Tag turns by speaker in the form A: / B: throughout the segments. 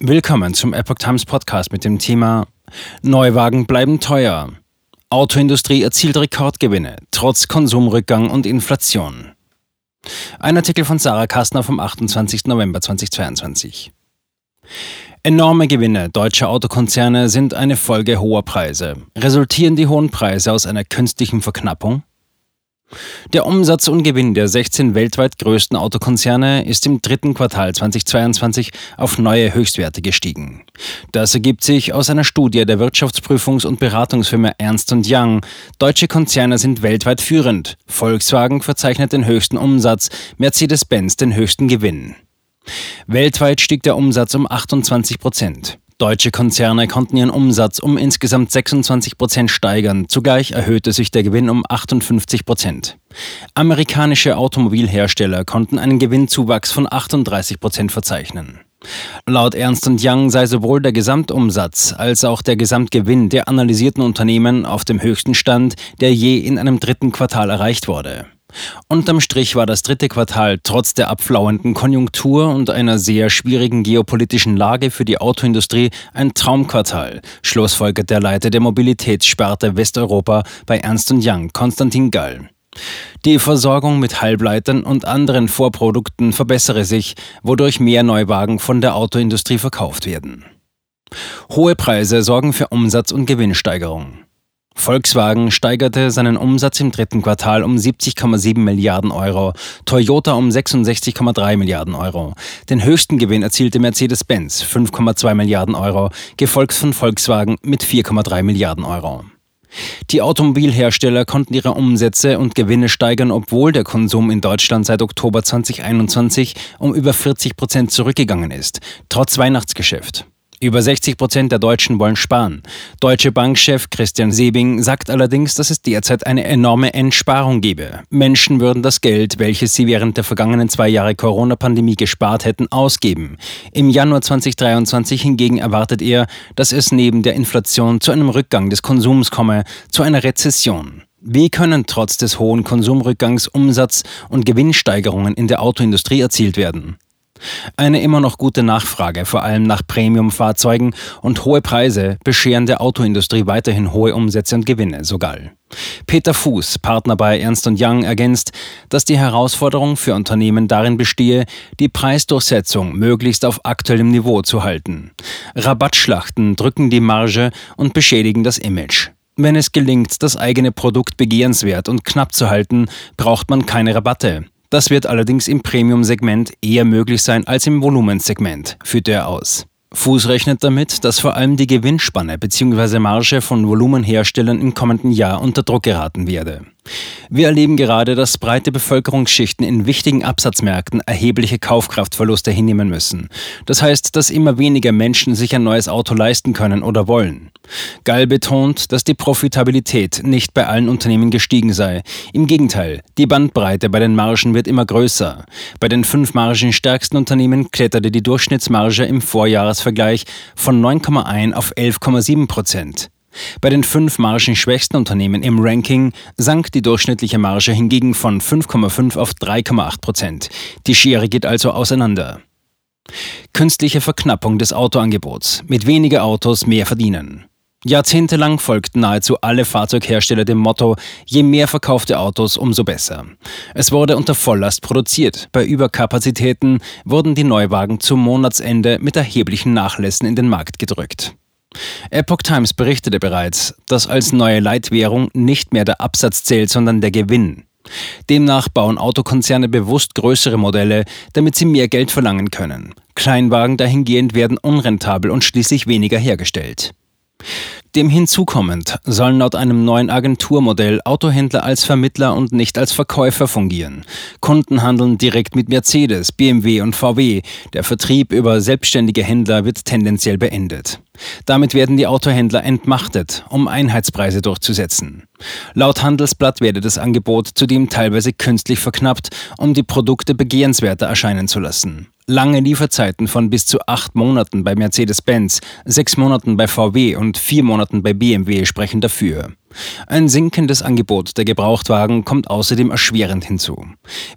A: Willkommen zum Epoch Times Podcast mit dem Thema Neuwagen bleiben teuer. Autoindustrie erzielt Rekordgewinne trotz Konsumrückgang und Inflation. Ein Artikel von Sarah Kastner vom 28. November 2022. Enorme Gewinne deutscher Autokonzerne sind eine Folge hoher Preise. Resultieren die hohen Preise aus einer künstlichen Verknappung? Der Umsatz und Gewinn der 16 weltweit größten Autokonzerne ist im dritten Quartal 2022 auf neue Höchstwerte gestiegen. Das ergibt sich aus einer Studie der Wirtschaftsprüfungs- und Beratungsfirma Ernst Young. Deutsche Konzerne sind weltweit führend. Volkswagen verzeichnet den höchsten Umsatz, Mercedes-Benz den höchsten Gewinn. Weltweit stieg der Umsatz um 28 Prozent. Deutsche Konzerne konnten ihren Umsatz um insgesamt 26 Prozent steigern. Zugleich erhöhte sich der Gewinn um 58 Prozent. Amerikanische Automobilhersteller konnten einen Gewinnzuwachs von 38 Prozent verzeichnen. Laut Ernst Young sei sowohl der Gesamtumsatz als auch der Gesamtgewinn der analysierten Unternehmen auf dem höchsten Stand, der je in einem dritten Quartal erreicht wurde. Unterm Strich war das dritte Quartal trotz der abflauenden Konjunktur und einer sehr schwierigen geopolitischen Lage für die Autoindustrie ein Traumquartal, schlussfolgert der Leiter der Mobilitätssparte Westeuropa bei Ernst Young, Konstantin Gall. Die Versorgung mit Halbleitern und anderen Vorprodukten verbessere sich, wodurch mehr Neuwagen von der Autoindustrie verkauft werden. Hohe Preise sorgen für Umsatz- und Gewinnsteigerung. Volkswagen steigerte seinen Umsatz im dritten Quartal um 70,7 Milliarden Euro, Toyota um 66,3 Milliarden Euro. Den höchsten Gewinn erzielte Mercedes-Benz 5,2 Milliarden Euro, gefolgt von Volkswagen mit 4,3 Milliarden Euro. Die Automobilhersteller konnten ihre Umsätze und Gewinne steigern, obwohl der Konsum in Deutschland seit Oktober 2021 um über 40 Prozent zurückgegangen ist, trotz Weihnachtsgeschäft. Über 60 Prozent der Deutschen wollen sparen. Deutsche Bankchef Christian Sebing sagt allerdings, dass es derzeit eine enorme Entsparung gebe. Menschen würden das Geld, welches sie während der vergangenen zwei Jahre Corona-Pandemie gespart hätten, ausgeben. Im Januar 2023 hingegen erwartet er, dass es neben der Inflation zu einem Rückgang des Konsums komme, zu einer Rezession. Wie können trotz des hohen Konsumrückgangs Umsatz- und Gewinnsteigerungen in der Autoindustrie erzielt werden? Eine immer noch gute Nachfrage, vor allem nach Premium-Fahrzeugen und hohe Preise bescheren der Autoindustrie weiterhin hohe Umsätze und Gewinne, so Gall. Peter Fuß, Partner bei Ernst Young, ergänzt, dass die Herausforderung für Unternehmen darin bestehe, die Preisdurchsetzung möglichst auf aktuellem Niveau zu halten. Rabattschlachten drücken die Marge und beschädigen das Image. Wenn es gelingt, das eigene Produkt begehrenswert und knapp zu halten, braucht man keine Rabatte. Das wird allerdings im Premium-Segment eher möglich sein als im Volumensegment, führt er aus. Fuß rechnet damit, dass vor allem die Gewinnspanne bzw. Marge von Volumenherstellern im kommenden Jahr unter Druck geraten werde. Wir erleben gerade, dass breite Bevölkerungsschichten in wichtigen Absatzmärkten erhebliche Kaufkraftverluste hinnehmen müssen. Das heißt, dass immer weniger Menschen sich ein neues Auto leisten können oder wollen. Gall betont, dass die Profitabilität nicht bei allen Unternehmen gestiegen sei. Im Gegenteil, die Bandbreite bei den Margen wird immer größer. Bei den fünf margenstärksten Unternehmen kletterte die Durchschnittsmarge im Vorjahresvergleich von 9,1 auf 11,7 Prozent. Bei den fünf margenschwächsten Unternehmen im Ranking sank die durchschnittliche Marge hingegen von 5,5 auf 3,8 Prozent. Die Schere geht also auseinander. Künstliche Verknappung des Autoangebots. Mit weniger Autos mehr verdienen. Jahrzehntelang folgten nahezu alle Fahrzeughersteller dem Motto, je mehr verkaufte Autos, umso besser. Es wurde unter Volllast produziert. Bei Überkapazitäten wurden die Neuwagen zum Monatsende mit erheblichen Nachlässen in den Markt gedrückt. Epoch Times berichtete bereits, dass als neue Leitwährung nicht mehr der Absatz zählt, sondern der Gewinn. Demnach bauen Autokonzerne bewusst größere Modelle, damit sie mehr Geld verlangen können. Kleinwagen dahingehend werden unrentabel und schließlich weniger hergestellt. Dem hinzukommend sollen laut einem neuen Agenturmodell Autohändler als Vermittler und nicht als Verkäufer fungieren. Kunden handeln direkt mit Mercedes, BMW und VW. Der Vertrieb über selbstständige Händler wird tendenziell beendet. Damit werden die Autohändler entmachtet, um Einheitspreise durchzusetzen. Laut Handelsblatt werde das Angebot zudem teilweise künstlich verknappt, um die Produkte begehrenswerter erscheinen zu lassen. Lange Lieferzeiten von bis zu acht Monaten bei Mercedes-Benz, sechs Monaten bei VW und vier Monaten bei BMW sprechen dafür. Ein sinkendes Angebot der Gebrauchtwagen kommt außerdem erschwerend hinzu.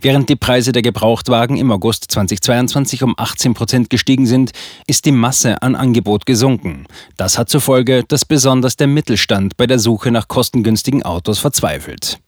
A: Während die Preise der Gebrauchtwagen im August 2022 um 18 Prozent gestiegen sind, ist die Masse an Angebot gesunken. Das hat zur Folge, dass besonders der Mittelstand bei der Suche nach kostengünstigen Autos verzweifelt.